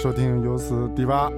收听优思迪吧。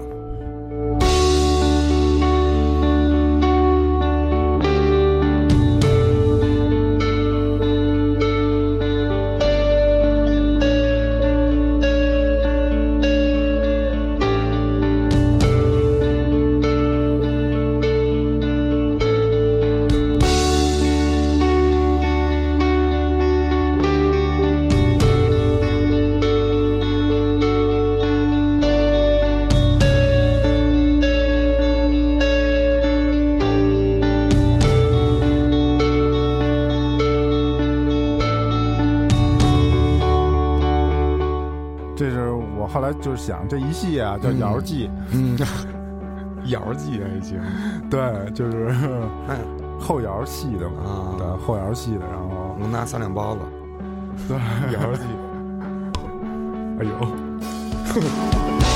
这是我后来就是想，这一系啊叫嗯。瑶记，嗯，瑶记还行，对，就是哎。后摇系的嘛，啊。对，后摇系的，然后能拿三两包子，对，瑶记，哎呦，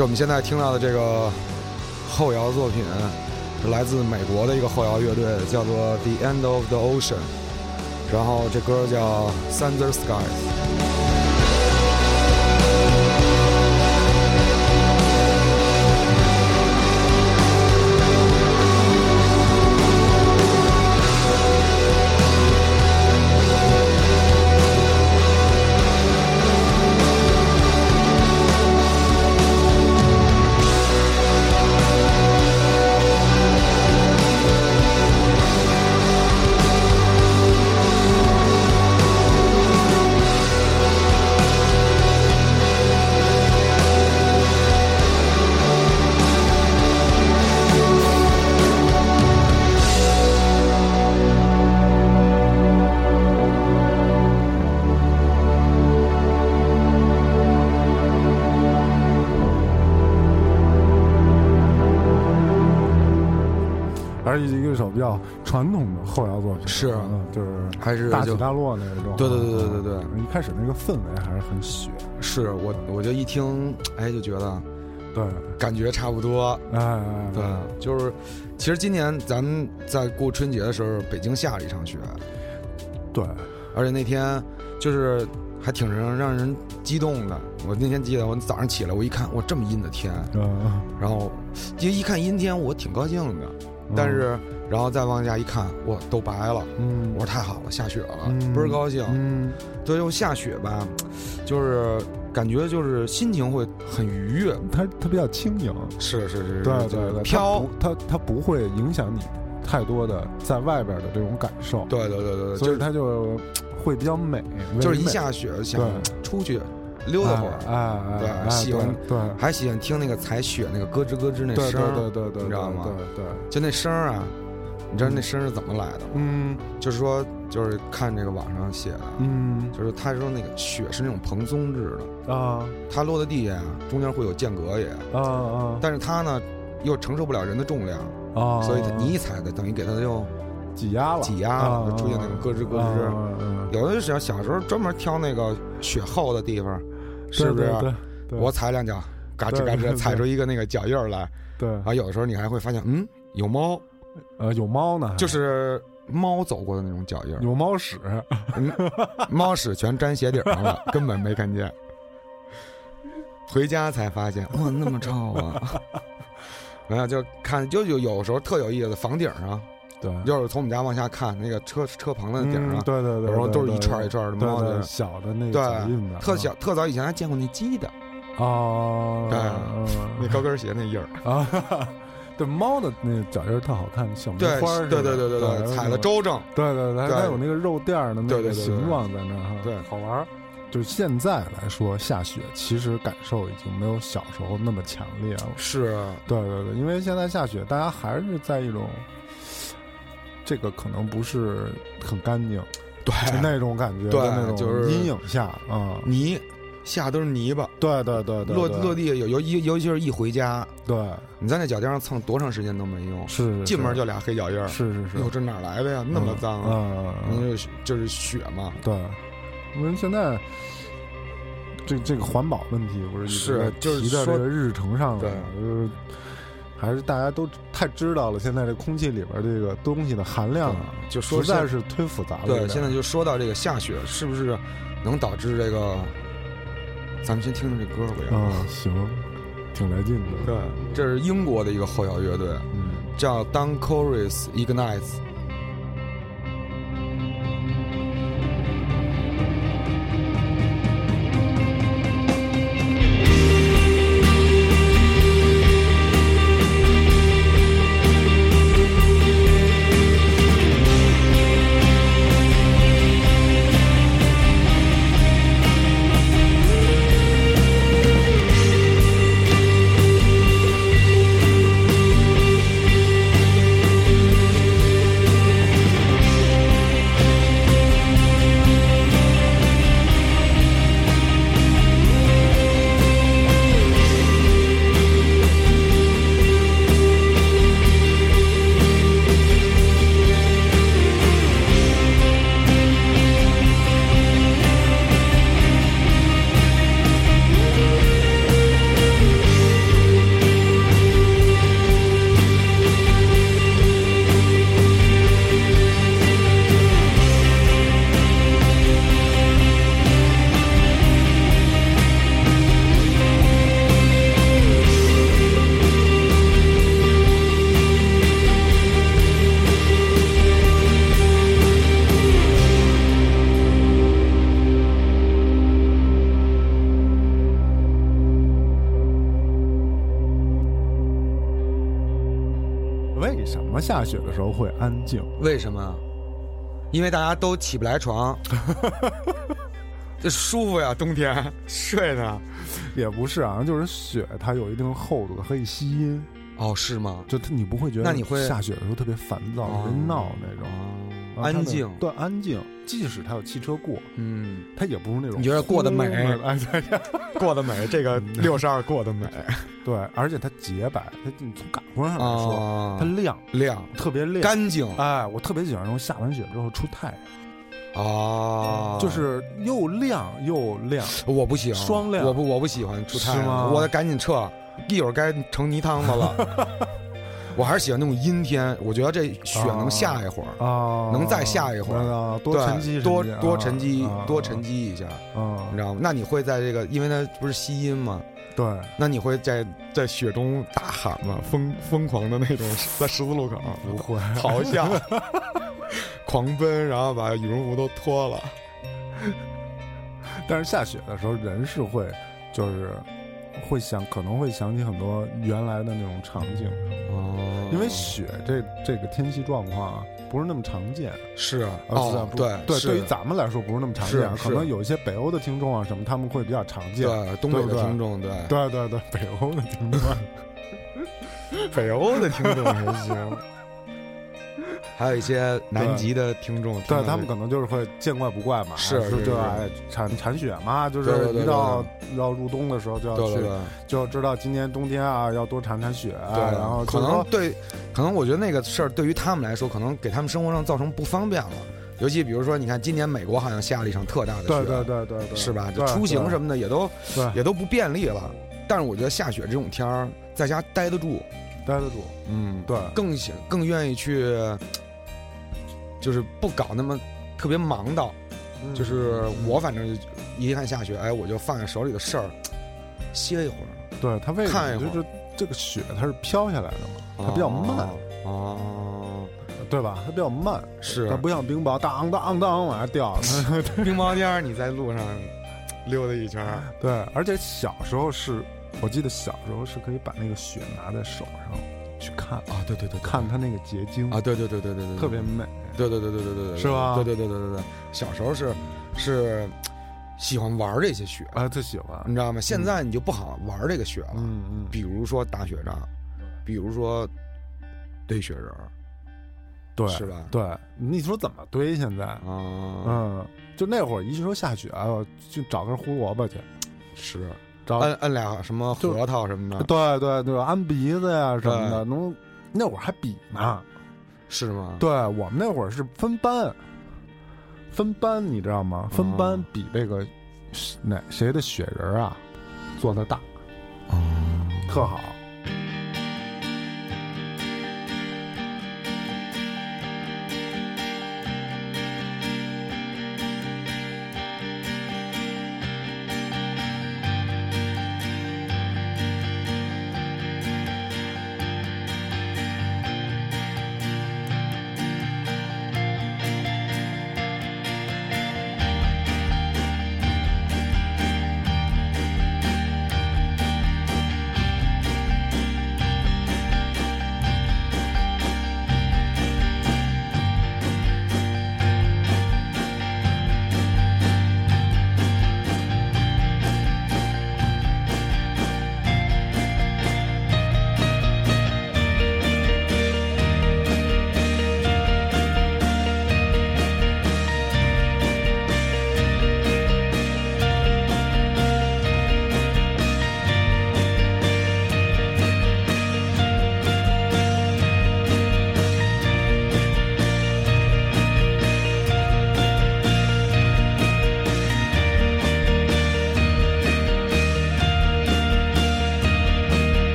就我们现在听到的这个后摇作品，是来自美国的一个后摇乐队，叫做 The End of the Ocean，然后这歌叫 Thunder Skies。首比较传统的后摇作品，是嗯，就是还是大起大落那种，对对对对对对嗯一开始那个氛围还是很雪，是我我就一听，哎，就觉得对，感觉差不多。哎哎，哎对，就是其实今年咱们在过春节的时候，北京下了一场雪，对，而且那天就是还挺让让人激动的。我那天记得，我早上起来，我一看，哇，这么阴的天，嗯，然后就一看阴天，我挺高兴的。但是，然后再往下一看，哇，都白了。嗯，我说太好了，下雪了，嗯。倍儿高兴。嗯，对，又下雪吧，就是感觉就是心情会很愉悦。它它比较轻盈，是是是，对对对，飘。它不它它不会影响你太多的在外边的这种感受，对对对对对，所以就是它就会比较美，就是一下雪想出去溜达会儿，哎哎，对哎喜欢对，还喜欢听那个踩雪那个咯吱咯吱那声儿，对对对对，你知道吗？对对，就那声儿啊，你知道那声是怎么来的吗？嗯。就是说，就是看这个网上写的，嗯。就是他说那个雪是那种蓬松质的，啊。它落在地下呀，中间会有间隔也，啊啊。但是它呢又承受不了人的重量，啊，所以它你一踩的等于给它就挤压了，挤压了，就出现那种咯吱咯吱。吱，有的小小时候专门挑那个雪厚的地方，是不是？我踩两脚，嘎吱嘎吱踩出一个那个脚印来。对。啊，有的时候你还会发现，嗯，有猫，呃有猫呢，就是猫走过的那种脚印，有猫屎，猫屎全粘鞋底上了，根本没看见。回家才发现，哇，那么臭啊！没有就看，就有有时候特有意思，房顶上，对，就是从我们家往下看，那个车车棚的顶嗯上，对对对，有时候都是一串一串的猫的小的那个脚印子，对，特小，特早以前还见过那鸡的，哦，对嗯那高跟鞋那印儿，啊，对猫的那个脚印儿特好看，小梅对花似的对对对对对对，踩的，周正，对对对，对。它有那个肉垫儿的那个对对对对。形状在那儿哈，对。好玩儿。就是现在来说，下雪其实感受已经没有小时候那么强烈了。是，对对对，因为现在下雪，大家还是在一种，这个可能不是很干净，对，就那种感觉，对那种就是阴影下啊，泥下都是泥巴，对对对对，落落地有尤尤尤其是一回家，对，你在那脚垫上蹭多长时间都没用，是是进门就俩黑脚印儿，是是是，哟，这哪来的呀？那么脏啊！嗯，嗯因为就是雪嘛，对，因为现在这这个环保问题不是是在就是说提到这个日程上的对嘛，就是还是大家都太知道了，现在这空气里边这个东西的含量啊，就说实在是忒复杂了。对，现在就说到这个下雪是不是能导致这个？咱们先听听这歌吧，要不嗯行，挺来劲的。对，这是英国的一个后摇乐队，嗯，叫 Don Chorus Ignites。时候会安静？为什么？因为大家都起不来床，这舒服呀，冬天睡呢。也不是啊，就是雪它有一定厚度，的可以吸音，哦，是吗？就它你不会觉得那你会下雪的时候特别烦躁、哦特别闹那种。安静。对，安静。即使它有汽车过，嗯，它也不是那种你觉得过得美哎，对 过得美，这个六十二过得美 对，而且它洁白，它你从感官上来说，啊它亮，亮特别亮。干净哎，我特别喜欢那种下完雪之后出太阳，啊，就是又亮又亮。我不喜欢双亮我不我不喜欢出太阳，我得赶紧撤，一会儿该成泥汤子了。我还是喜欢那种阴天，我觉得这雪能下一会儿，啊，能再下一会儿。啊，多对沉积多多沉积啊。多沉积一下，啊。你知道吗？那你会在这个，因为它不是吸音吗？对，那你会在在雪中大喊吗？疯疯狂的那种，在十字路口。不会。咆哮、狂奔，然后把羽绒服都脱了。但是下雪的时候，人是会就是会想，可能会想起很多原来的那种场景，哦因为雪这这个天气状况啊，不是那么常见。是啊哦，对对，对于咱们来说不是那么常见可能有一些北欧的听众啊什么，他们会比较常见。对东北的听众，对对对对，北欧的听众，北欧的听众还行，还有一些南极的听众，对他们可能就是会见怪不怪嘛，是是就是。哎铲铲雪嘛，就是一到要入冬的时候就要去就知道今年冬天啊要多铲铲雪，对，然后可能对，可能我觉得那个事儿对于他们来说，可能给他们生活上造成不方便了。尤其比如说，你看今年美国好像下了一场特大的雪，对对对对对，是吧？就出行什么的也都对。也都不便利了。但是我觉得下雪这种天儿，在家待得住，待得住，嗯，对。更想更愿意去就是不搞那么特别忙的，嗯。就是我反正就一看下雪，哎，我就放下手里的事儿，歇一会儿，对他为什看一会儿。么就是这个雪它是飘下来的嘛，它比较慢，哦，对吧？它比较慢，是。它不像冰雹当当当往下掉。冰雹天儿你在路上溜达一圈儿，对，而且小时候是，我记得小时候是可以把那个雪拿在手上去看啊，对对对，看它那个结晶。啊，对对对对对对，特别美。对对对对对对对，是吧对对对对对对，小时候是是喜欢玩这些雪，啊，最喜欢。你知道吗？现在你就不好玩这个雪了，嗯嗯，比如说打雪仗，比如说堆雪人儿，对，是吧对，你说怎么堆？现在，啊，嗯，就那会儿一说下雪，我就找根胡萝卜去，是找摁摁俩什么核桃什么的，对对对，安鼻子呀什么的，能那会儿还比呢。是吗？对我们那会儿是分班，分班你知道吗？分班哦比这个哪谁的雪人啊做的大，哦，特好。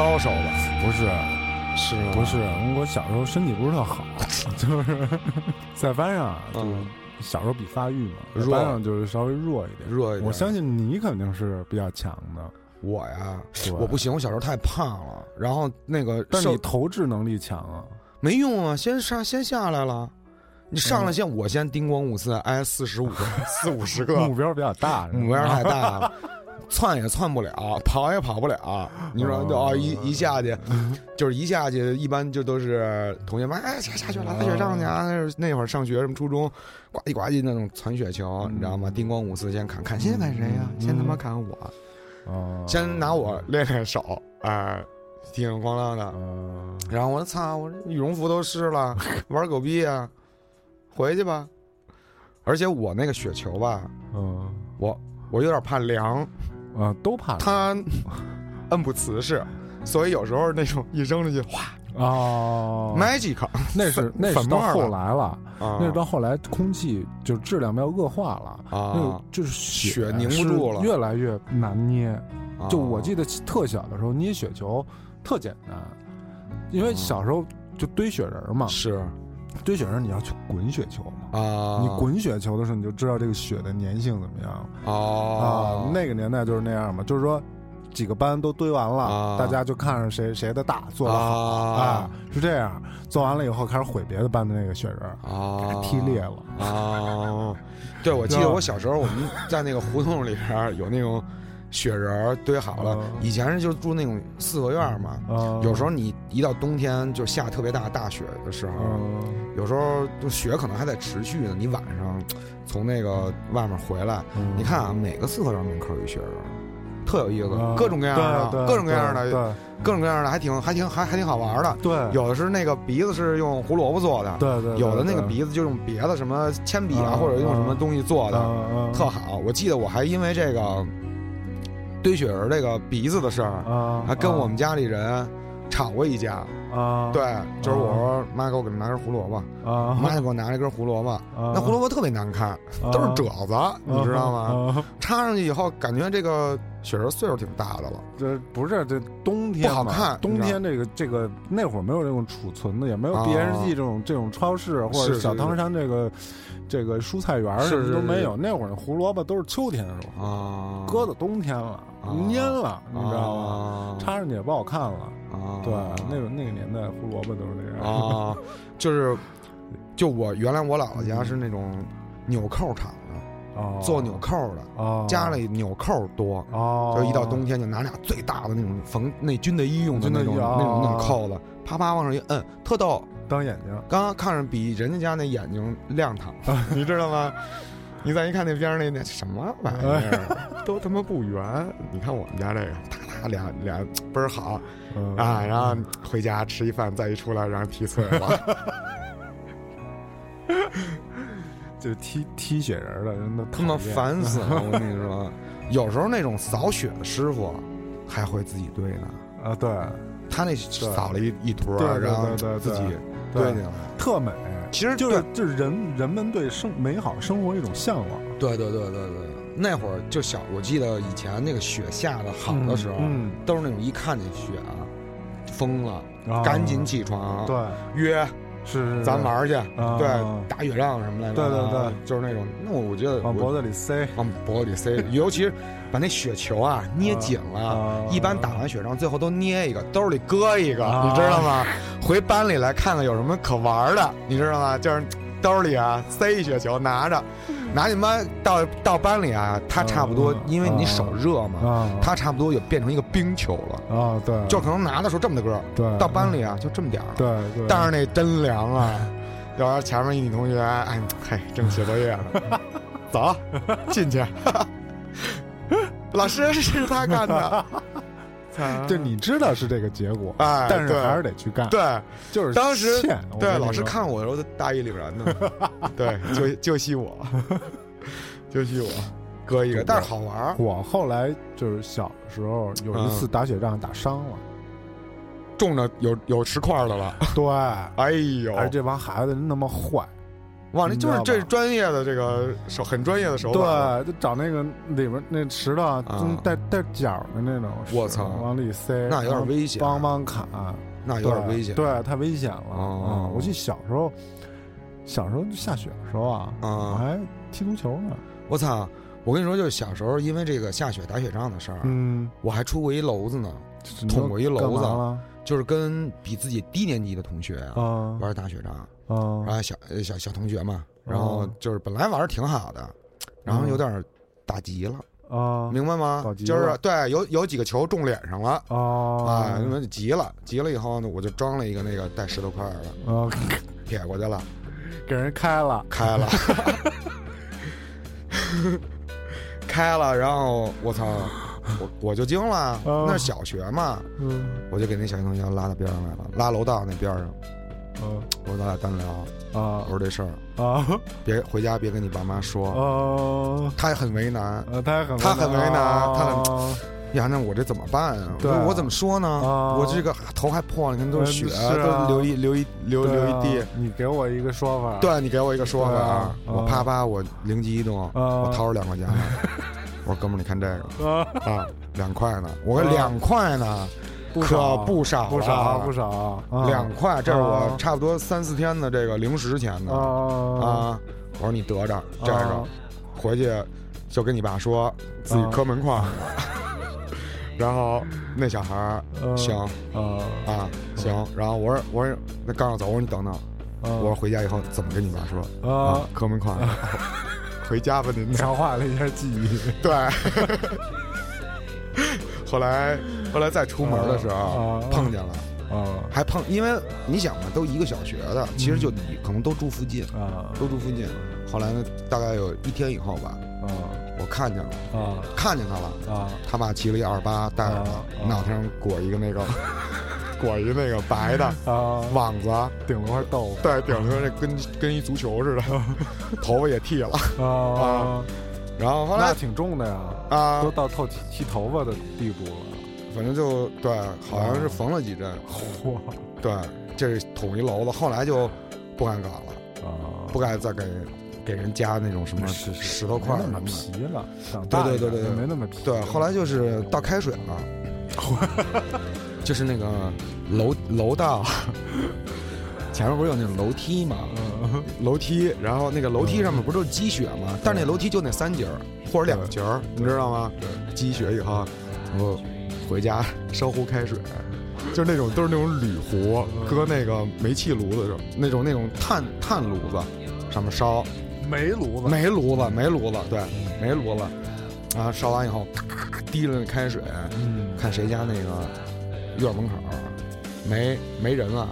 高手吧？不是，是吗？不是，我小时候身体不是特好，就是在班上，就是嗯，小时候比发育嘛，班上就是稍微弱一点。弱一点。我相信你肯定是比较强的，我呀，对我不行，我小时候太胖了，然后那个瘦但是你投掷能力强啊。没用啊，先上先下来了。你上来先，我先叮咣五次挨四十五个四五十个，目标比较大，目标太大了，窜也窜不了，跑也跑不了。你说哦哦，一一下去，就是一下去，一般就都是同学们哎下下雪了，打雪仗去啊！那那会儿上学什么初中，呱唧呱唧那种传雪球，你知道吗？叮咣五四先砍，砍先砍谁呀？嗯先他妈砍我，哦，先拿我练练手，哎，叮叮咣啷的。呃，然后我操，我羽绒服都湿了，玩狗逼啊！回去吧。而且我那个雪球吧，嗯我我有点怕凉，啊，都怕它摁不瓷实，所以有时候那种一扔出去，哗哦，，magic，那是那是到后来了，啊。那是到后来空气就质量要恶化了，那个啊，就是血凝不住了。越来越难捏。就我记得得特小的时候捏雪球特简单，因为小时候就堆雪人儿嘛，是堆雪人你要去滚雪球嘛。啊，你滚雪球的时候，你就知道这个雪的粘性怎么样哦啊。那个年代就是那样嘛，就是说，几个班都堆完了，啊大家就看着谁谁的大做的好啊啊，是这样。做完了以后开始毁别的班的那个雪人儿，给啊它踢裂了。啊！对，我记得我小时候我们在那个胡同里边有那种雪人儿堆好了啊，以前是就住那种四合院嘛。啊，有时候你一到冬天就下特别大大雪的时候，嗯，有时候就雪可能还在持续呢。你晚上从那个外面回来，嗯你看啊，每个四合院门口有一雪人，特有意思啊，各种各样的，各种各样的，各种各样的，还挺还挺还还挺好玩的。对，有的是那个鼻子是用胡萝卜做的，对对，有的那个鼻子就用别的什么铅笔啊，啊或者用什么东西做的，特好。我记得我还因为这个堆雪人这个鼻子的事儿，啊，还跟我们家里人吵过一架。啊，对，就是我说妈给我给拿根胡萝卜，啊，妈就给我拿了一根胡萝卜，啊那胡萝卜特别难看，都是褶子，你知道吗？插上去以后，感觉这个雪人岁数挺大的了。这不是这冬天不好看冬天这个这个那会儿没有这种储存的，也没有 BSG 这种这种超市或者小汤山这个这个蔬菜园都没有。那会儿胡萝卜都是秋天的时候，啊，搁到冬天了，蔫了，你知道吗？插上去也不好看了。啊，对，那个那个年代胡萝卜都是那样。啊，就是，就我原来我姥姥家是那种纽扣厂的，哦，做纽扣的，哦，家里纽扣多，哦，就一到冬天就拿俩最大的那种缝那军的衣用的那种那种那种哦扣子，啪啪往上一摁，特逗。当眼睛。刚刚看着比人家家那眼睛亮堂，你知道吗？你再一看那边儿那那什么玩意儿，都他妈不圆。你看我们家这个，啪啪俩俩倍儿好嗯啊，然后回家吃一饭，再一出来让人踢碎了。就踢踢雪人的人都他妈烦死了！我跟你说，有时候那种扫雪的师傅还会自己堆呢，啊！对，他那扫了一一坨然后自己堆进来。特美。其实就是就是人人们对生美好生活一种向往。对对对对对。对，那会儿就小，我记得以前那个雪下的好的时候，嗯，都是那种一看见雪啊，疯了，哦赶紧起床，对，约是是咱玩去，啊对，打雪仗什么来着？对对对，就是那种，那我我觉得往脖子里塞。往脖子里塞，尤其是把那雪球啊捏紧了。啊一般打完雪仗，最后都捏一个，兜里搁一个，啊你知道吗？回班里来看看有什么可玩的，你知道吗？就是兜里啊塞一雪球，拿着，拿你妈到到班里啊，它差不多啊，因为你手热嘛，啊，它差不多也变成一个冰球了，啊，对，就可能拿的时候这么大个儿，对。到班里啊就这么点儿。了。对对，但是那真凉啊！要是前面一女同学，哎，嘿，正写作业呢，走，进去。老师是他干的，就你知道是这个结果，哎但是还是得去干。，对。就是当时对，老师看我的时候都大义凛然的，对，就就吸我，就吸我，割一个，但是好玩儿，我后来就是小时候有一次打雪仗打伤了，中着有有石块的了，对，哎呦，而这帮孩子那么坏，哇，那就是这是专业的这个手，很专业的手法，对，就找那个里边那石头带带角的那种，我操往里塞，那有点危险帮帮砍，那有点危险，对，对太危险了。啊嗯，我记得小时候，小时候下雪的时候啊，啊我还踢足球呢。我操！我跟你说，就是小时候因为这个下雪打雪仗的事儿，嗯，我还出过一篓子呢，捅过一篓子就是跟比自己低年级的同学啊玩打雪仗，啊然后小呃小小同学嘛，然后哦就是本来玩的挺好的，然后有点打急了，啊明白吗？就是对，有有几个球中脸上了。啊，啊因为急了，急了以后呢，我就装了一个那个带石头块的，啊，撇过去了，给人开了。开了，开了，然后我操，我我就惊了，哦。那是小学嘛，嗯。我就给那小学同学拉到边上来了，拉楼道那边上，嗯我说咱俩单聊，啊我说这事儿啊 别回家别跟你爸妈说，啊他也很为难，呃，他很他很为难他很很呀，那我这怎么办啊？对我怎么说呢？啊我这个头还破了，你看都是血，都流一流一流流一地。，你给我一个说法。对你给我一个说法，啊我啪啪，我灵机一动，我掏出两块钱来，我说哥们儿，你看这个啊，啊，两块呢，我说啊两块呢，可不少不少不少，啊两块，这是我啊差不多三四天的这个零食钱呢啊啊！我说你得着这个啊，回去就跟你爸说自己磕门框。然后那小孩行啊啊行，然后我说我说那刚要走，我说你等等，啊我说回家以后怎么跟你爸说啊，磕门框 回家吧您。强化了一下记忆对。后来后来再出门的时候啊碰见了，啊。还碰，因为你想嘛，都一个小学的，其实就可能都住附近，啊。都住附近。后来呢，大概有一天以后吧，啊。我看见了，啊。看见他了，啊。他爸骑了一二八，带着啊。他，脑袋上裹一个那个 裹一个那个白的啊，网子，顶了块豆腐。对，顶着这跟跟一足球似的，头发也剃了。腐啊，然后后来那挺重的呀，啊都，到透剃剃头发的地步了。反正就对，好像是缝了几针。嚯对，这是捅一篓子，后来就不敢搞了，啊，不敢再给给人加那种什么是是石头块什么的。皮了，对对对对没那么皮。对，后来就是倒开水了，就是那个楼楼道，前面不是有那种楼梯吗？嗯楼梯，然后那个楼梯上面不是都是积雪吗？但是那楼梯就那三节儿或者两节儿，你知道吗？积雪以后，然后回家烧壶开水，就是那种都是那种铝壶，搁那个煤气炉子上，那种那种炭炭炉子上面烧，煤炉子，煤炉子煤炉子，对，煤炉子，然后烧完以后，滴了那开水，嗯，看谁家那个院门口没没人了，拿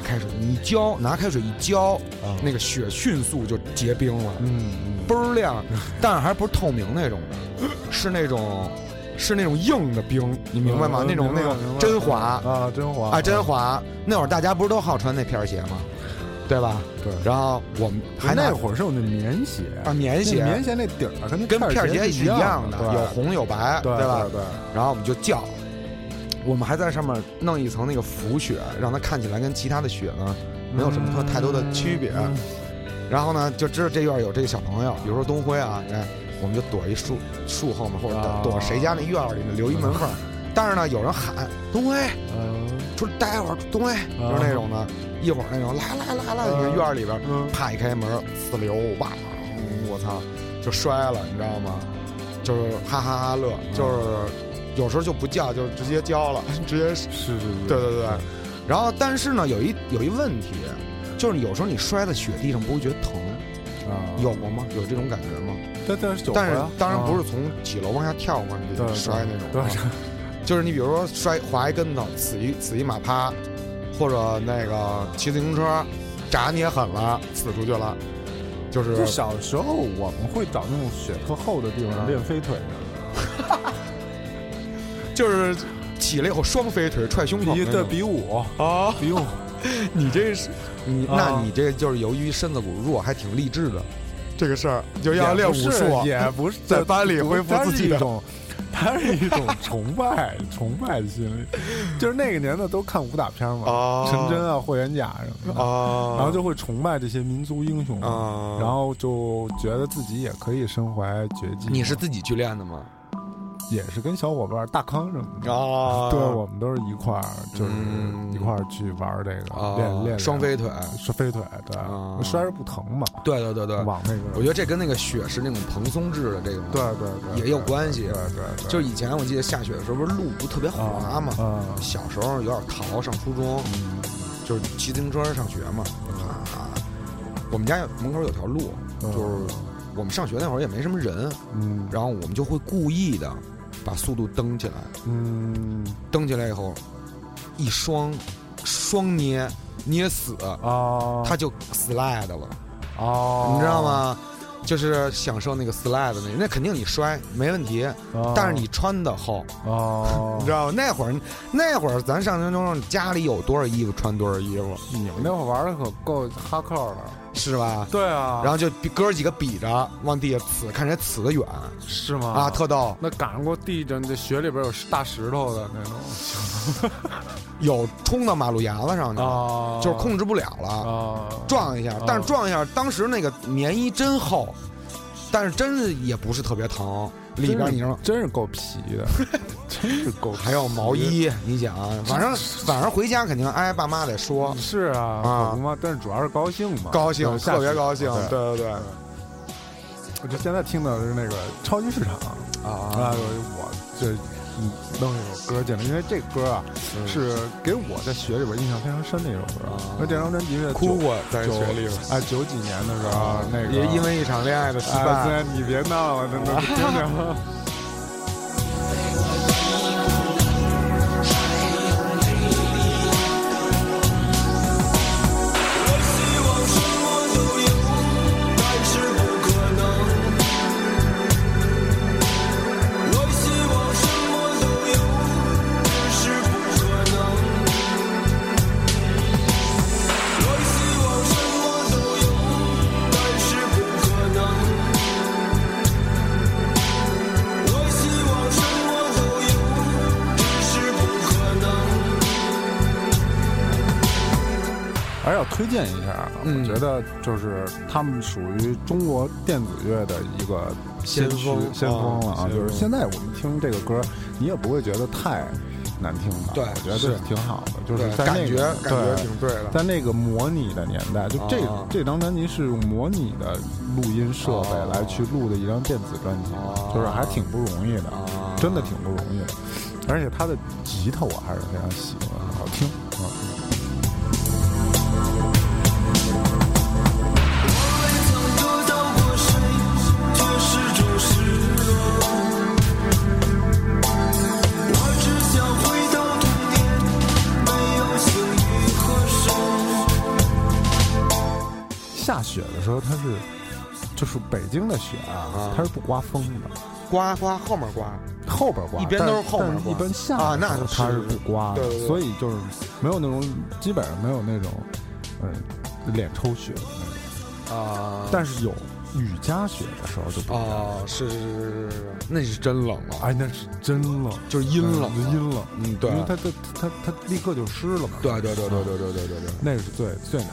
开水一浇，拿开水一浇，啊那个雪迅速就结冰了，嗯倍儿亮，但是还不是透明那种的，是那种是那种硬的冰，你明白吗？嗯那种那种真滑啊，真滑啊，真滑。那会儿大家不是都好穿那片儿鞋吗？对吧？对。然后我们还那会儿是有那棉鞋啊棉鞋棉鞋那底儿跟那跟片儿鞋是一样的，有红有白，对吧？对对，然后我们就叫，我们还在上面弄一层那个浮雪，让它看起来跟其他的雪呢没有什么特太多的区别。嗯然后呢，就知道这院儿有这个小朋友，比如说东辉啊，哎，我们就躲一树树后面，或者躲、啊躲谁家那院儿里呢，留一门缝儿。但是呢，有人喊东辉嗯出来待会儿，东辉就是那种的，一会儿那种来来来来，你看院儿里边儿嗯啪一开门，呲溜哇，我操，就摔了，你知道吗？就是哈哈哈乐，就是有时候就不叫，就直接交了，直接是是是，对对对。然后但是呢，有一有一问题，就是有时候你摔在雪地上不会觉得疼，啊，有过吗？有这种感觉吗？但但是但是当然不是啊从几楼往下跳嘛，你摔那种对啊。就是你比如说摔滑一跟头，死一死一马趴，或者那个骑自行车扎你也狠了，死出去了，就是就小时候我们会找那种雪特厚的地方练飞腿的，就是起来以后双飞腿踹胸口比对比武啊！比武，你这是你，啊那你这就是由于身子骨弱，还挺励志的。这个事儿就要练武术，也不是 在班里恢复自己的 是一种，它是一种崇拜崇拜的心理，就是那个年代都看武打片嘛，啊陈真啊、霍元甲什么的，啊，然后就会崇拜这些民族英雄，啊，然后就觉得自己也可以身怀绝技。你是自己去练的吗？也是跟小伙伴大康什么的，啊。对，我们都是一块儿，就是嗯。一块儿去玩这个，啊练练双飞腿，双飞腿，对。啊，摔着不疼嘛，对对对对，往那个，我觉得这跟那个雪是那种蓬松质的这种，对对对也有关系。对对对，就以前我记得下雪的时候，不是路不特别滑嘛，啊，小时候有点淘，上初中。嗯。就是骑自行车上学嘛，啊，我们家门口有条路，嗯。就是我们上学那会儿也没什么人，嗯。然后我们就会故意的把速度蹬起来，嗯。蹬起来以后一双双捏捏死，啊，它就 slide 了，哦，你知道？吗？就是享受那个 slide 的那，那肯定你摔没问题，哦。但是你穿的厚，哦。你知，道吗？那会儿那会儿咱上学中家里有多少衣服穿多少衣服，你们那会儿玩的可够哈扣的，是吧？对啊，然后就哥几个比着往地下呲，看谁呲得远是吗？啊，特逗。那赶上过地震，这雪里边有大石头的那种 有冲到马路牙子上去了，啊，就是控制不了了，哦，撞一下啊。但是撞一下，当时那个棉衣真厚，但是真是也不是特别疼。里边你说真是够皮的，真是够皮，还有毛衣，你想，反正反正回家肯定挨爸妈得说，是啊，啊。妈，但是主要是高兴嘛，高兴，特别高兴。对对对对，我就现在听到的是那个超级市场啊。啊，我这嗯弄一首歌进来，因为这歌啊是给我在学里边印象非常深的一首歌。因为这张专辑是哭过在九学里边。哎，九几年的时候，那个。也因为一场恋爱的失哎，败，对，你别闹了，真的，听听。推荐一下啊，嗯我觉得就是他们属于中国电子乐的一个先驱锋先锋了啊！就是现在我们听这个歌，你也不会觉得太难听吧？对我觉得是挺好的，就是感觉在那个感觉对挺对的。在那个模拟的年代，就这、啊这张专辑是用模拟的录音设备哦来去录的一张电子专辑，哦就是还挺不容易的，啊真的挺不容易的。而且他的吉他我还是非常喜欢，好听雪的时候，它是就是北京的雪啊啊，它是不刮风的，刮刮后面刮，后边刮，一边都是后边刮一般下啊那是它是是不刮的所以就是没有那种基本上没有那种嗯脸抽血的那种，啊但是有雨夹雪的时候就不。啊，是是是是是，那是真冷了，哎，那是真冷，就是阴冷嗯阴冷，嗯，对因为它它它它立刻就湿了嘛。对对对对对对对对对。那个是最最难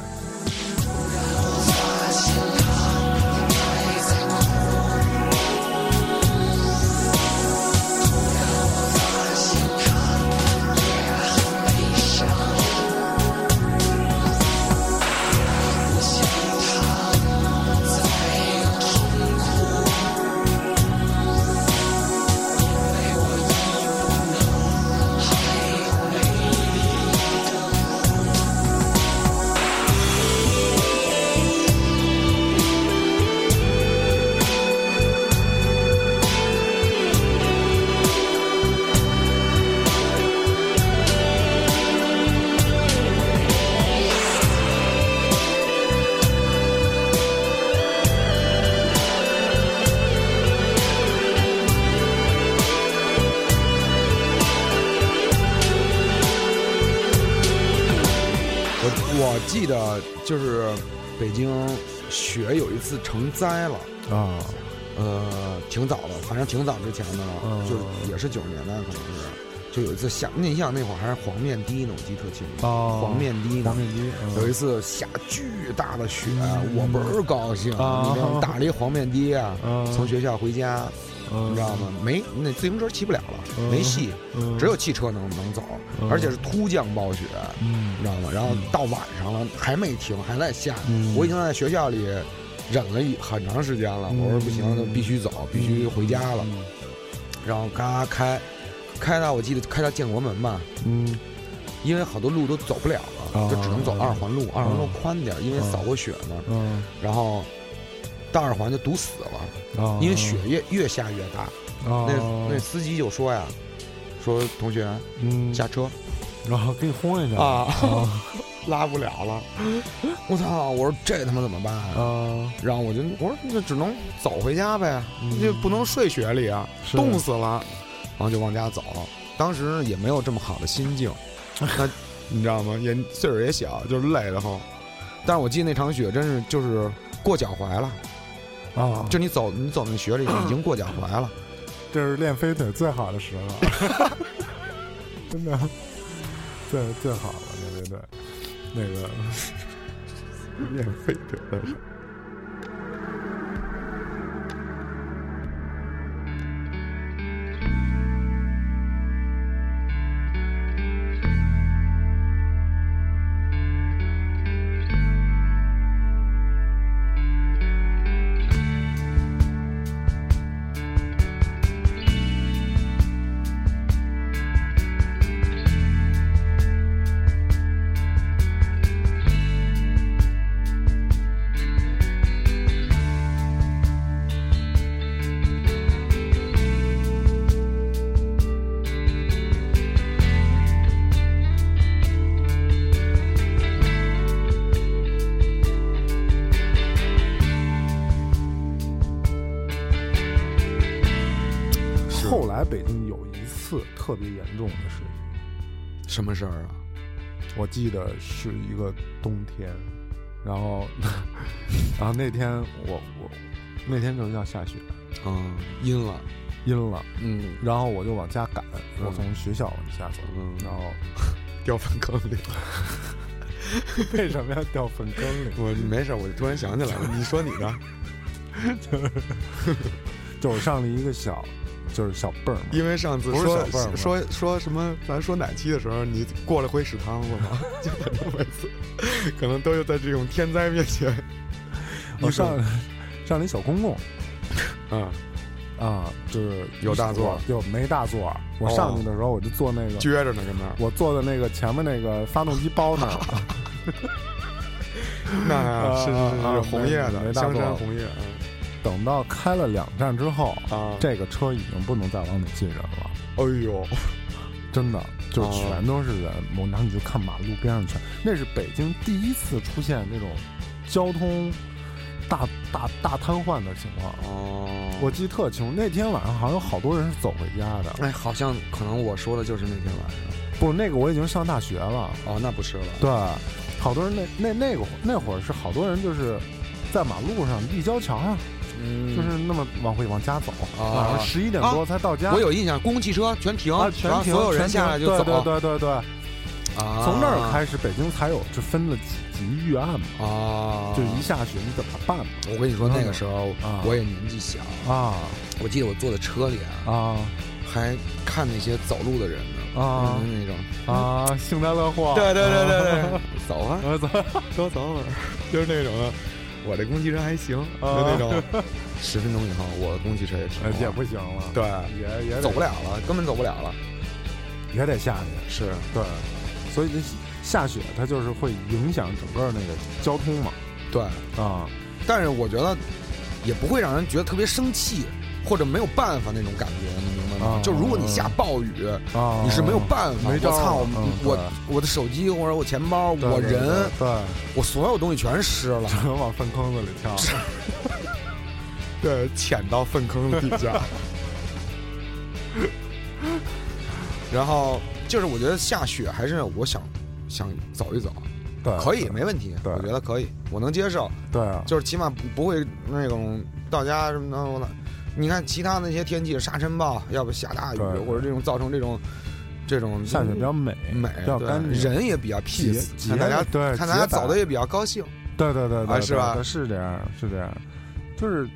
灾了，啊，呃，挺早的，反正挺早之前的了，嗯就是也是九十年代可能是，就有一次下，那你想那会儿还是黄面的呢，我记得特清楚，哦黄面的呢黄。面鸡，嗯有一次下巨大的雪，嗯我倍儿高兴，啊 打了一黄面的啊，嗯从学校回家，嗯你知道吗？没那自行车骑不了了，嗯没戏，嗯只有汽车能能走，嗯而且是突降暴雪，嗯你知道吗？然后到晚上了还没停，还在下。嗯我已经在学校里忍了一很长时间了，嗯我说不行，那必须走，必须回家了。嗯然后嘎开，开到我记得开到建国门吧，嗯因为好多路都走不了了，啊就只能走二环路。二环路啊宽点儿，因为啊扫过雪嘛。嗯然后到二环就堵死了，啊，因为雪越越下越大。啊，那那司机就说呀，说同学嗯下车然后给你轰一下啊 拉不了了。我操！我说这他妈怎么办啊？啊，然后我就我说那只能走回家呗，嗯就不能睡雪里啊，是冻死了。然后就往家走，当时也没有这么好的心境，那你知道吗？也岁数也小，就是累得慌。但是我记得那场雪真是就是过脚踝了，啊，就你走你走那雪里已经 过脚踝了。这是练飞腿最好的时候，真的，最最好了，对对对，那个，免费的。有一次特别严重的事情，什么事儿啊？我记得是一个冬天，然后 然后那天我我那天就是要下雪，嗯，阴了，阴了，嗯。然后我就往家赶，我嗯从学校往下走，嗯，然后掉粪坑里了。为什么要掉粪坑里？我没事，我突然想起来了，你说你的，就我上了一个小，就是小辈儿，因为上次说说说什么，咱说哪期的时候，你过了回屎汤了吗？就反正每次，可能都有在这种天灾面前，我上上了一小公共啊，啊，就是有大座儿。就没大座。我哦。上去的时候，我就坐那个，撅着呢，跟那儿，我坐在那个前面那个发动机包那儿，那是是是红叶的香山红叶，等到开了两站之后，啊，这个车已经不能再往里进人了，哎呦，真的就哦全都是人。我然后你就看马路边上全，那是北京第一次出现这种交通大大大瘫痪的情况。哦，我记得特清楚，那天晚上好像有好多人是走回家的。哎，好像可能我说的就是那天晚上，不，那个我已经上大学了。哦，那不是了，对，好多人那那那个那会儿是好多人就是在马路上立交桥上，嗯就是那么往回往家走，啊。晚上十一点多才到家。我有印象，公共汽车全停，啊，全停，所有人下来就走，停对对对对对，啊，从那儿开始，北京才有就分了几级预案嘛，啊，就一下雪你怎么办嘛？我跟你说，那个时候啊。我也年纪小，啊。我记得我坐在车里啊，啊。还看那些走路的人呢，啊。嗯那种，啊，幸灾乐祸。对对对对对。啊，走啊，走，多走会儿，就是那种的。我这公共汽车还行，就啊那种。十分钟以后，我的公汽车也停呃了，也不行了，对，也也走不，了了，根本走不了了。也得下去。是，对，所以这下雪它就是会影响整个那个交通嘛。对。啊，但是我觉得也不会让人觉得特别生气，或者没有办法那种感觉，啊就如果你下暴雨，啊，你是没有办法。我操，嗯我我的手机或者我钱包，我人，对，我所有东西全湿了，只能往粪坑子里跳。对，潜到粪坑底下。然后就是我觉得下雪还是我想想走一走，对，可以没问题，对我觉得可以，我能接受。对啊，就是起码不不会那种到家什么的。我你看其他那些天气，沙尘暴，要不下大雨，或者这种造成这种这种下雪比较美，美，对比较干净，人也比较 peace，看大家对看大家走的也比较高兴。对对对对，啊是吧是这样，是这样，就是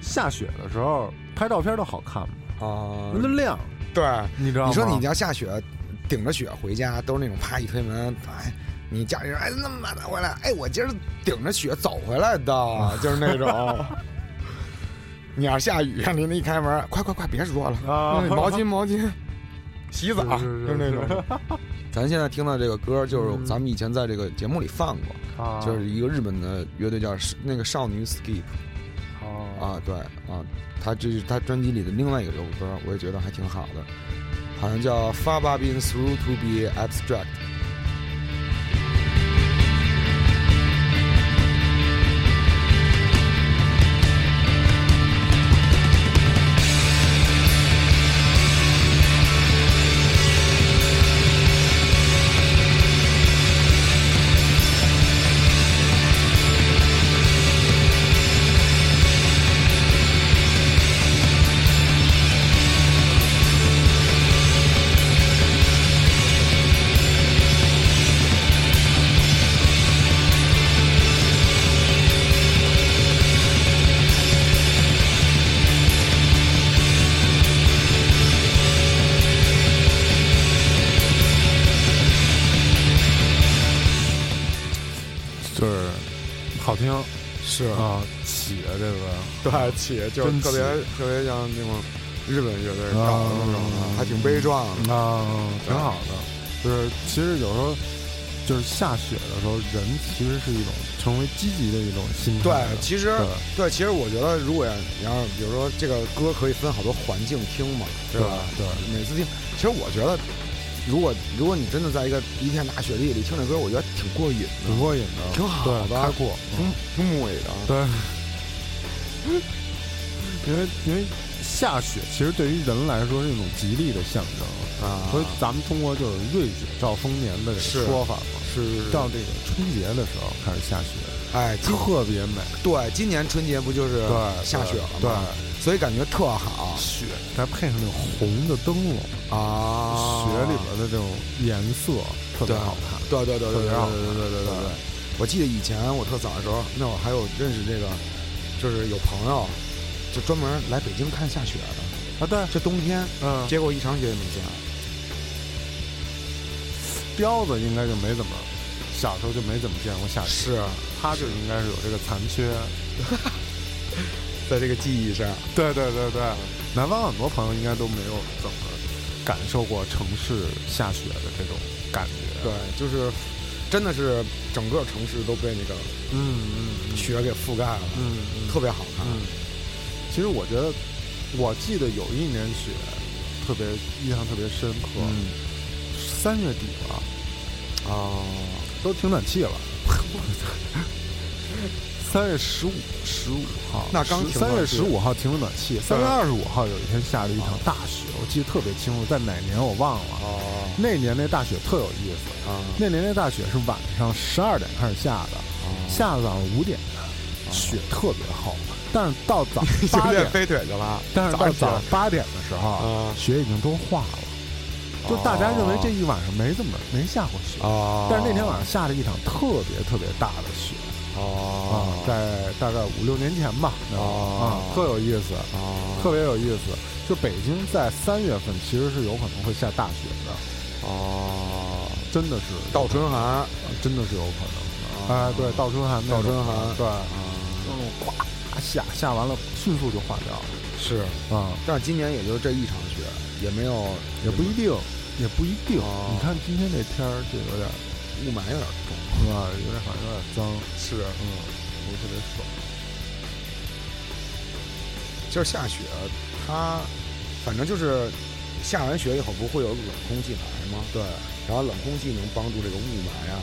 下雪的时候拍照片都好看嘛，啊那亮，对，你知道吗？你说你要下雪，顶着雪回家，都是那种啪一推门，哎。你家里人哎那么晚才回来，哎我今儿顶着雪走回来的，就是那种。你要是下雨，你那一开门，快快快别说了，啊毛巾毛巾，洗澡，是是就是那种。咱现在听到这个歌，就是嗯。咱们以前在这个节目里放过，啊，就是一个日本的乐队叫那个少女 Skip 啊。啊，对啊，他这是他专辑里的另外一个首歌，我也觉得还挺好的，好像叫 Far b Been Through to Be Abstract。对，起就是特别特别像那种日本乐队啊搞的那种的，还挺悲壮的。啊，挺好的。就是其实有时候就是下雪的时候，人其实是一种成为积极的一种心态对。，其实对对，其实我觉得，如果你要是比如说这个歌可以分好多环境听嘛，对吧？对每次听，其实我觉得，如果如果你真的在一个一片大雪地里听这歌，我觉得挺过瘾的，挺过瘾的，挺好对，的开阔，挺挺美的。对。因为因为下雪其实对于人来说是一种吉利的象征，啊，所以咱们中国就是瑞雪兆丰年的这个说法嘛。是到这个春节的时候开始下雪，哎，特别美。对今年春节不就是对，下雪了对吗？，所以感觉特好雪再配上那种红的灯笼，啊，雪里边的这种颜色特别好看。对对对对对对对对对对对。我记得以前我特早的时候，那会儿还有认识这个，就是有朋友，就专门来北京看下雪的。啊，对，这冬天，嗯，结果一场雪也没见。彪子应该就没怎么，小时候就没怎么见过下雪，是他就应该是有这个残缺。在这个记忆上，对对对对，南方很多朋友应该都没有怎么感受过城市下雪的这种感觉。对，就是真的是整个城市都被那个嗯嗯嗯雪给覆盖了，嗯嗯特别好看。嗯。其实我觉得，我记得有一年雪特别印象特别深刻，嗯三月底了，啊，都停暖气了。三月十五十五号，那刚停三月十五号停了暖气，三月二十五号有一天下了一场大雪，我记得特别清楚，在哪年我忘了。哦那年那大雪特有意思，啊那年那大雪是晚上十二点开始下的，下到早上五点，雪特别厚。但是到早 上八点，飞腿去了，但是到早早上八点的时候，啊雪已经都化了。就大家认为这一晚上没怎么没下过雪，啊，但是那天晚上下了一场特别特别大的雪啊哦，在大概五六年前吧，啊，特有意思，哦。特别有意思。就北京在三月份其实是有可能会下大雪的，哦，真的是倒春寒。真的是有可能。哎，对，倒春寒，倒春寒。对，啊，那种咵下下完了，迅速就化掉了。是，啊，但是今年也就这一场雪，也没有，也不一定，也不一定。哦。你看今天这天儿，就有点雾霾有点重，是吧？有点好像有点脏，是，嗯，不是特别爽。就是下雪，它反正就是下完雪以后不会有冷空气来吗？对然后冷空气能帮助这个雾霾啊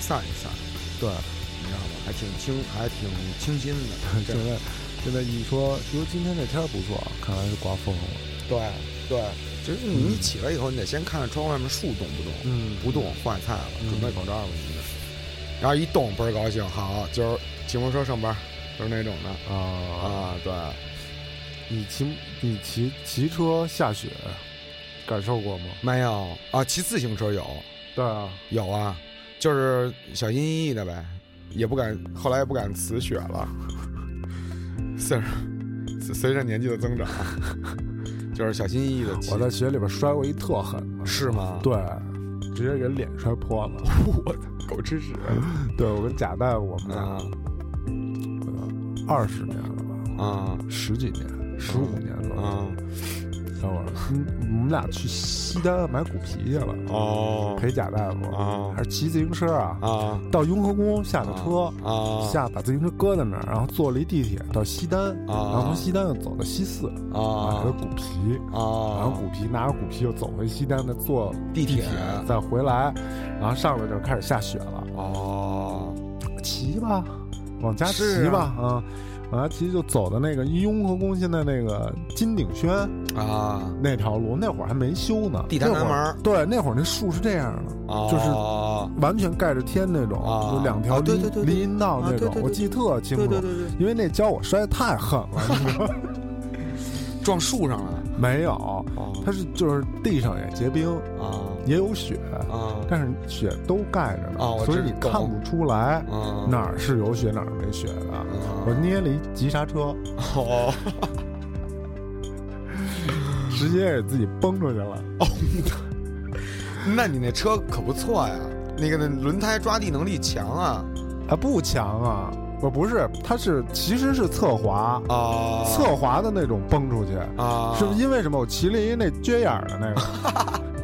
散一散，对，你知道吗？还挺清，还挺清新的。现在现在一说，说今天这天儿不错，看来是刮风了。对对，就是你起来以后，你得先看看窗户外面树动不动，嗯。不动换菜了，嗯。准备口罩了你的。然后一动倍儿高兴，好，今儿骑摩托车上班，就是那种的。啊。啊，对，你骑你骑骑车下雪，感受过吗？没有。啊，骑自行车有。对啊，有啊，就是小心翼翼的呗，也不敢，后来也不敢辞雪了，岁 数随随着年纪的增长，就是小心翼翼的骑。我在雪里边摔过一特狠的，是吗？对，直接人脸摔破了。我操，狗吃屎对我跟贾大夫，我们俩啊二十年了吧，啊十几年，十五年了。啊！等会儿，嗯，我们俩去西单买骨皮去了，哦。陪贾大夫。啊还是骑自行车啊？啊。到雍和宫下的车，啊。下把自行车搁在那儿，然后坐了一地铁到西单，啊。然后从西单又走到西四啊，买啊了骨皮。啊，然后啊！骨皮拿着骨皮又走回西单，再坐地铁铁。再回来，然后上来就开始下雪了，哦。骑吧，往家骑吧，啊。往家骑就走的那个雍和宫，现在那个金鼎轩啊那条路，那会儿还没修呢。地坛南门对，那会儿那树是这样的，啊！就是完全盖着天那种，啊有两条林林荫道那种，我记得特清楚。因为那跤我摔得太狠了，你知道吗撞树上了没有，哦它是就是地上也结冰，啊也有雪，啊但是雪都盖着呢，所以你看不出来啊！哪儿是有雪哪儿没雪的。啊我捏了一急刹车，哦直接给自己崩出去了。那你那车可不错呀，那个那轮胎抓地能力强啊啊，不强啊！我不是，它是其实是侧滑，啊！侧滑的那种崩出去。啊，是因为什么？我骑了一那撅眼儿的那个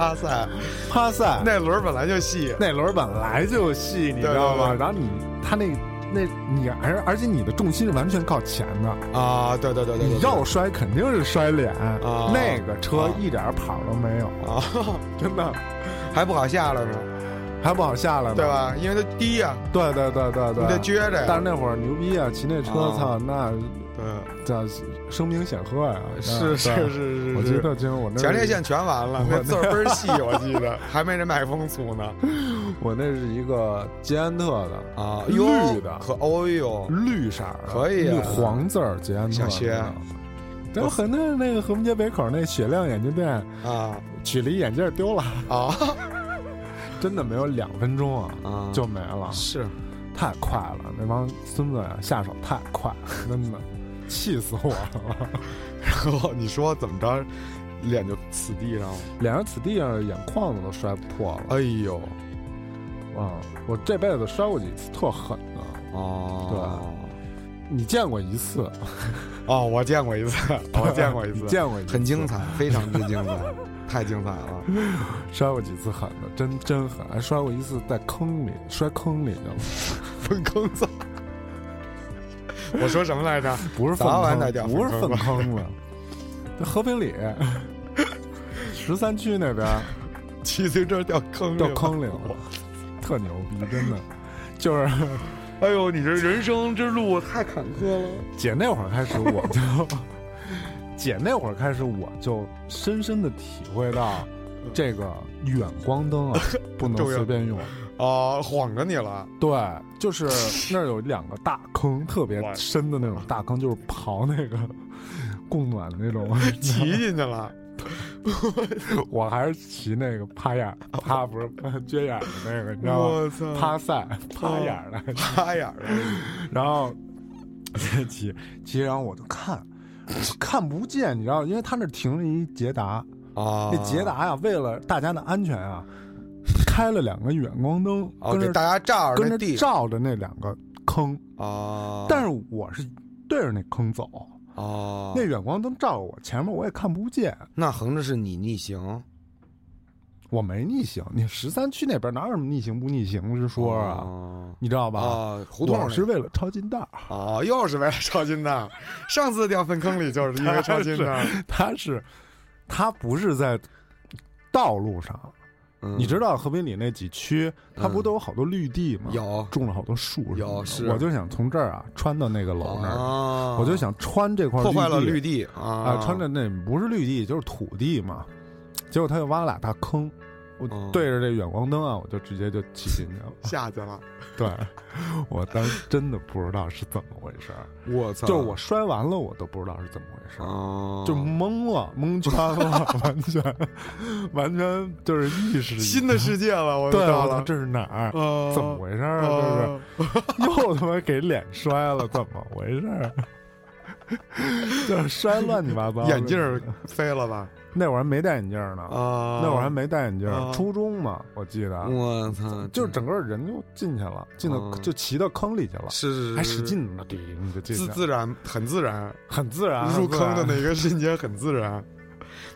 哇塞，帕赛，那轮儿本来就细那轮儿本来就细，你知道吗？然后你他那那你而而且你的重心是完全靠前的，啊！对对对对，对你要摔肯定是摔脸。啊那个车啊一点跑都没有，啊，真的 还不好下来呢，还不好下来呢，对？吧？因为它低呀，对对对对对，你得撅着呀。但是那会儿牛逼啊，骑那车，啊操，那嗯，叫声名显赫呀。是是对是是，我记得特清，我那前列腺全完了，我那字儿倍儿细，我记得还没这麦克风粗呢。我那是一个捷安特的啊，绿哟的可哦呦，绿色儿的，可以啊绿黄字儿捷安特的。小薛然后很多人那个和平街北口那雪亮眼镜店啊取了一眼镜丢了，啊真的没有两分钟啊啊，就没了，是太快了，那帮孙子呀下手太快了，真的气死我了。然后你说怎么着，脸就呲地上了。脸上死地上眼眶子都摔破了。哎呦，啊！我这辈子摔过几次特狠的，哦，对你见过一次，哦，我见过一次，我见过一次，见过一次，很精彩，非常之精彩，太精彩了。摔过几次狠的，真真狠，还摔过一次在坑里摔坑里去了，粪坑子，我说什么来着？不是粪坑，不是粪粪坑坑了，在和平里十三区那边骑自行车掉坑里掉坑里了，特牛逼，真的。就是哎呦，你这人生之路太坎坷了。姐那会儿开始，我就姐那会儿开始，我就深深的体会到这个远光灯啊，不能随便用。哦，晃着你了。对，就是那儿有两个大坑，特别深的那种大坑，就是刨那个 供暖的那种。骑进去了，我还是骑那个趴眼儿，趴不是趴撅眼儿的那个，你知道吗？趴赛趴眼儿的，趴眼儿了，然后骑骑，然后我就看，看不见，你知道，因为他那停着一捷达，啊。那捷达呀，为了大家的安全啊，开了两个远光灯，哦，跟着给大家照着跟着那地照着那两个坑，啊，但是我是对着那坑走，哦，那远光灯照着我，前面我也看不见，那横着是你逆行我没逆行。你十三区那边哪有什么逆行不逆行之说啊？啊你知道吧？啊，胡同是为了抄近道啊，哦，又是为了抄近道。上次掉粪坑里就是因为抄近道。他是他不是在道路上。嗯。你知道和平里那几区，它不嗯都有好多绿地吗？有。种了好多树。有是。我就想从这儿啊穿到那个楼那儿，啊。我就想穿这块破坏了绿绿地啊，啊，穿着那不是绿地就是土地嘛。结果他又挖了俩大坑，我哦对着这远光灯啊，我就直接就骑进去了。下去了。对，我当时真的不知道是怎么回事儿，我操！就是我摔完了，我都不知道是怎么回事儿。哦，就懵了，蒙圈了，完全，完全就是意识新的世界了，我对，我操，到了，这是哪儿？啊怎么回事儿啊？这是又他妈给脸摔了，怎么回事儿？就是摔乱七八糟，眼镜儿飞了吧？那会儿还没戴眼镜呢，啊，那会儿还没戴眼镜初中嘛，我记得，我操，就是整个人就进去了，进到嗯就骑到坑里去了，是是是还使劲呢，进自自然很自然，很自然，入坑的那那个瞬间很自然，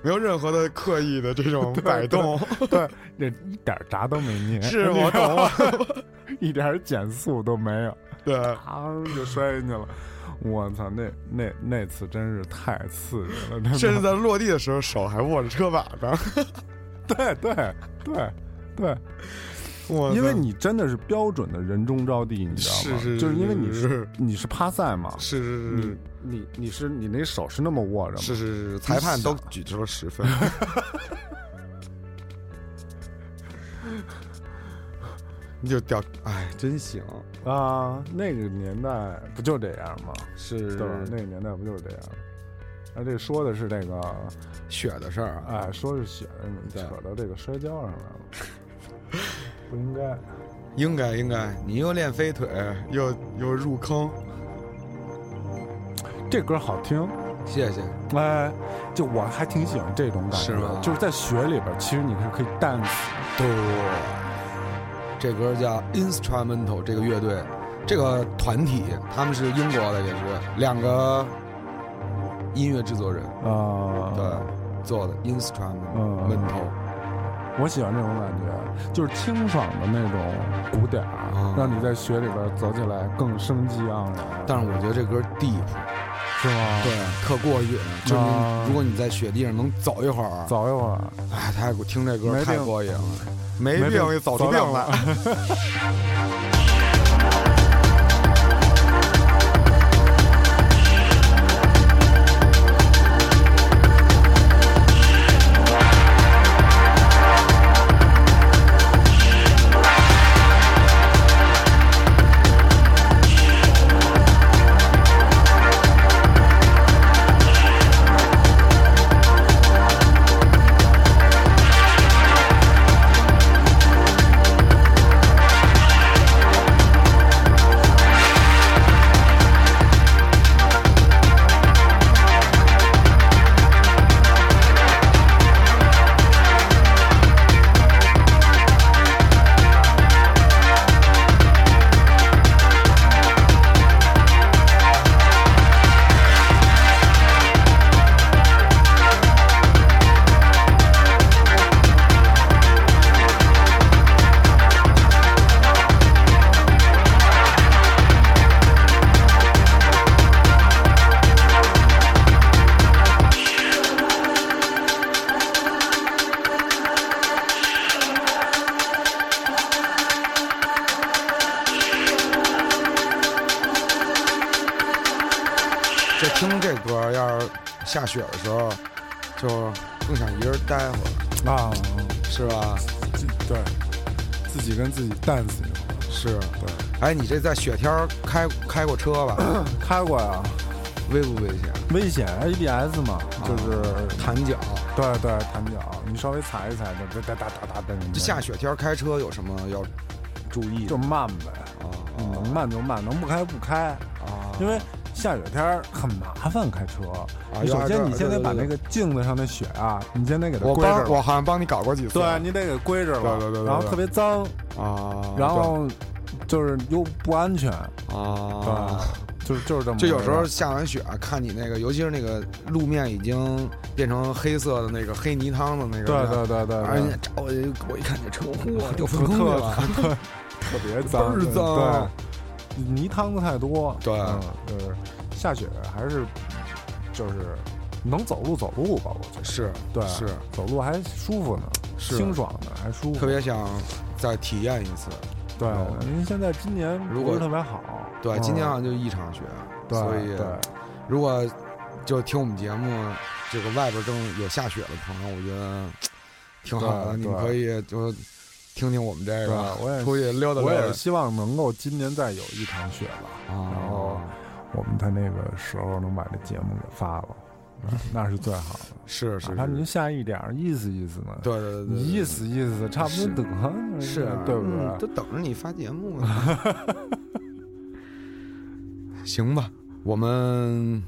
没有任何的刻意的这种 摆动。对，那一点闸都没捏，是 我懂了，一点减速都没有，对，嘡就摔进去了。我操，那那那次真是太刺激了，真的甚至在落地的时候手还握着车把呢。对对对对，我因为你真的是标准的人中招地，你知道吗？是是就是因为你是是你是趴赛嘛，是是你是你你是你那手是那么握着吗？是是是，裁判都举出了十分。你就掉，哎，真行，啊，那个年代不就这样吗？是对吧？那个年代不就是这样？而这说的是这个，雪的事儿啊，哎，说是雪，扯到这个摔跤上来了，不应该。应该应该，你又练飞腿，又又入坑，这歌好听，谢谢。哎，就我还挺喜欢这种感觉，是就是在雪里边，其实你是可以 dance，对，这歌叫 Instrumental，这个乐队，这个团体，他们是英国的，也是两个音乐制作人啊，对做的嗯 Instrumental。我喜欢这种感觉，就是清爽的那种鼓点儿，嗯让你在雪里边走起来更生机盎然，但是我觉得这歌 deep，是吗？对，特过瘾。就是啊如果你在雪地上能走一会儿，走一会儿，哎，太听这歌太过瘾了，没没病也走出病走来。听这歌，要是下雪的时候，就更想一人待会儿，啊，是吧？自对，自己跟自己会儿是。对，哎，你这在雪天开开过车吧？开过呀，危不危险？危险 ABS 嘛，就是弹脚。对对弹脚，你稍微踩一踩，就哒哒哒哒哒的。这下雪天开车有什么要注意？就慢呗，啊能慢就慢，能不开不开，啊，因为下雪天儿很麻烦开车。首先你先得把那个，镜子上的雪啊，你先得给它我归着了。帮我好像帮你搞过几次。对你得给归着了，对对对然后特别脏，啊，然后就是又不安全，啊。对，就是就是这么。就有时候下完雪，看你那个，尤其是那个路面已经变成黑色的那个黑泥汤的那个，对对对对哎对，呀，我一我一看这车，哇，掉特粪坑里了。特特别脏，倍儿脏对，泥汤子太多，对。嗯，就是下雪还是就是能走路走路吧，我觉得。是，对，是，走路还舒服呢，是。清爽的，还舒服，特别想再体验一次。对哦。因为现在今年如果不是特别好，对，嗯。今年好像就一场雪，对所以对。如果就听我们节目，这个外边正有下雪的朋友，我觉得挺好的，你们可以就听听我们这个，，我也出去溜达溜达我也希望能够今年再有一场雪吧，啊然后我们在那个时候能把这节目给发了，那是最好的。是是哪怕您是，下一点意思意思呢，对对对对，意思意思，差不多得是啊对不嗯都？等着你发节目呢。行吧，我们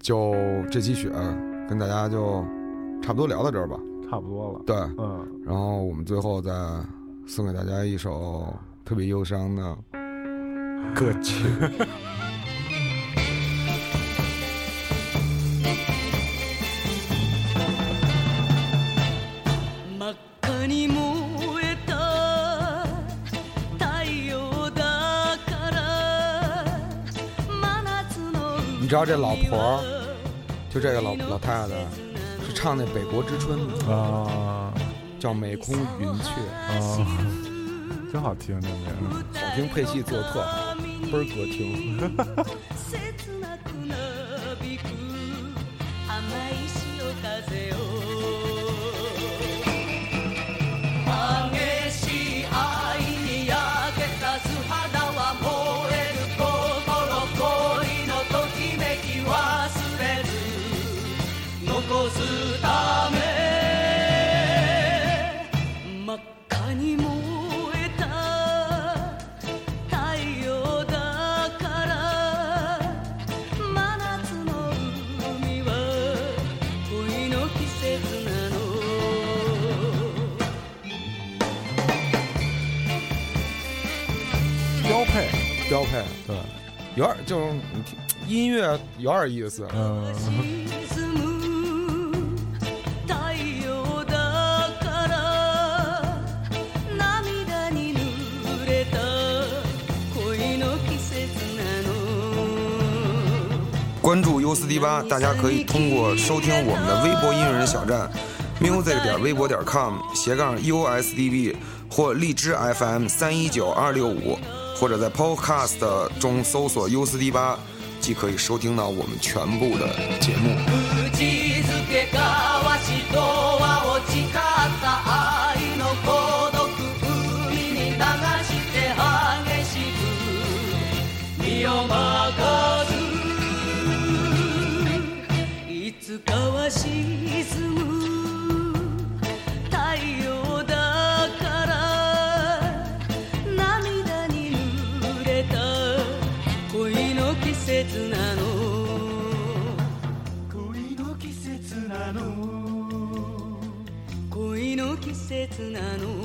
就这期雪跟大家就差不多聊到这儿吧。差不多了，对，嗯，然后我们最后再送给大家一首特别忧伤的歌曲。真っ赤に燃えた太陽だから真夏の你知道这老婆儿，就这个老老太太，是 唱那《北国之春》的，啊。叫美空云雀，啊，真好听这名儿，好听，配戏做的特好，倍儿歌听。有点就是你听音乐有点意思。嗯，沈む太陽だから涙に濡れた恋の季節なの关注 U 四 D 八，大家可以通过收听我们的微博音乐人小站 music 点微博点 com 斜杠 USDB 或荔枝 FM 三一九二六五， 或者在 Podcast 中搜索 U 四 D 八，即可以收听到我们全部的节目。なの恋の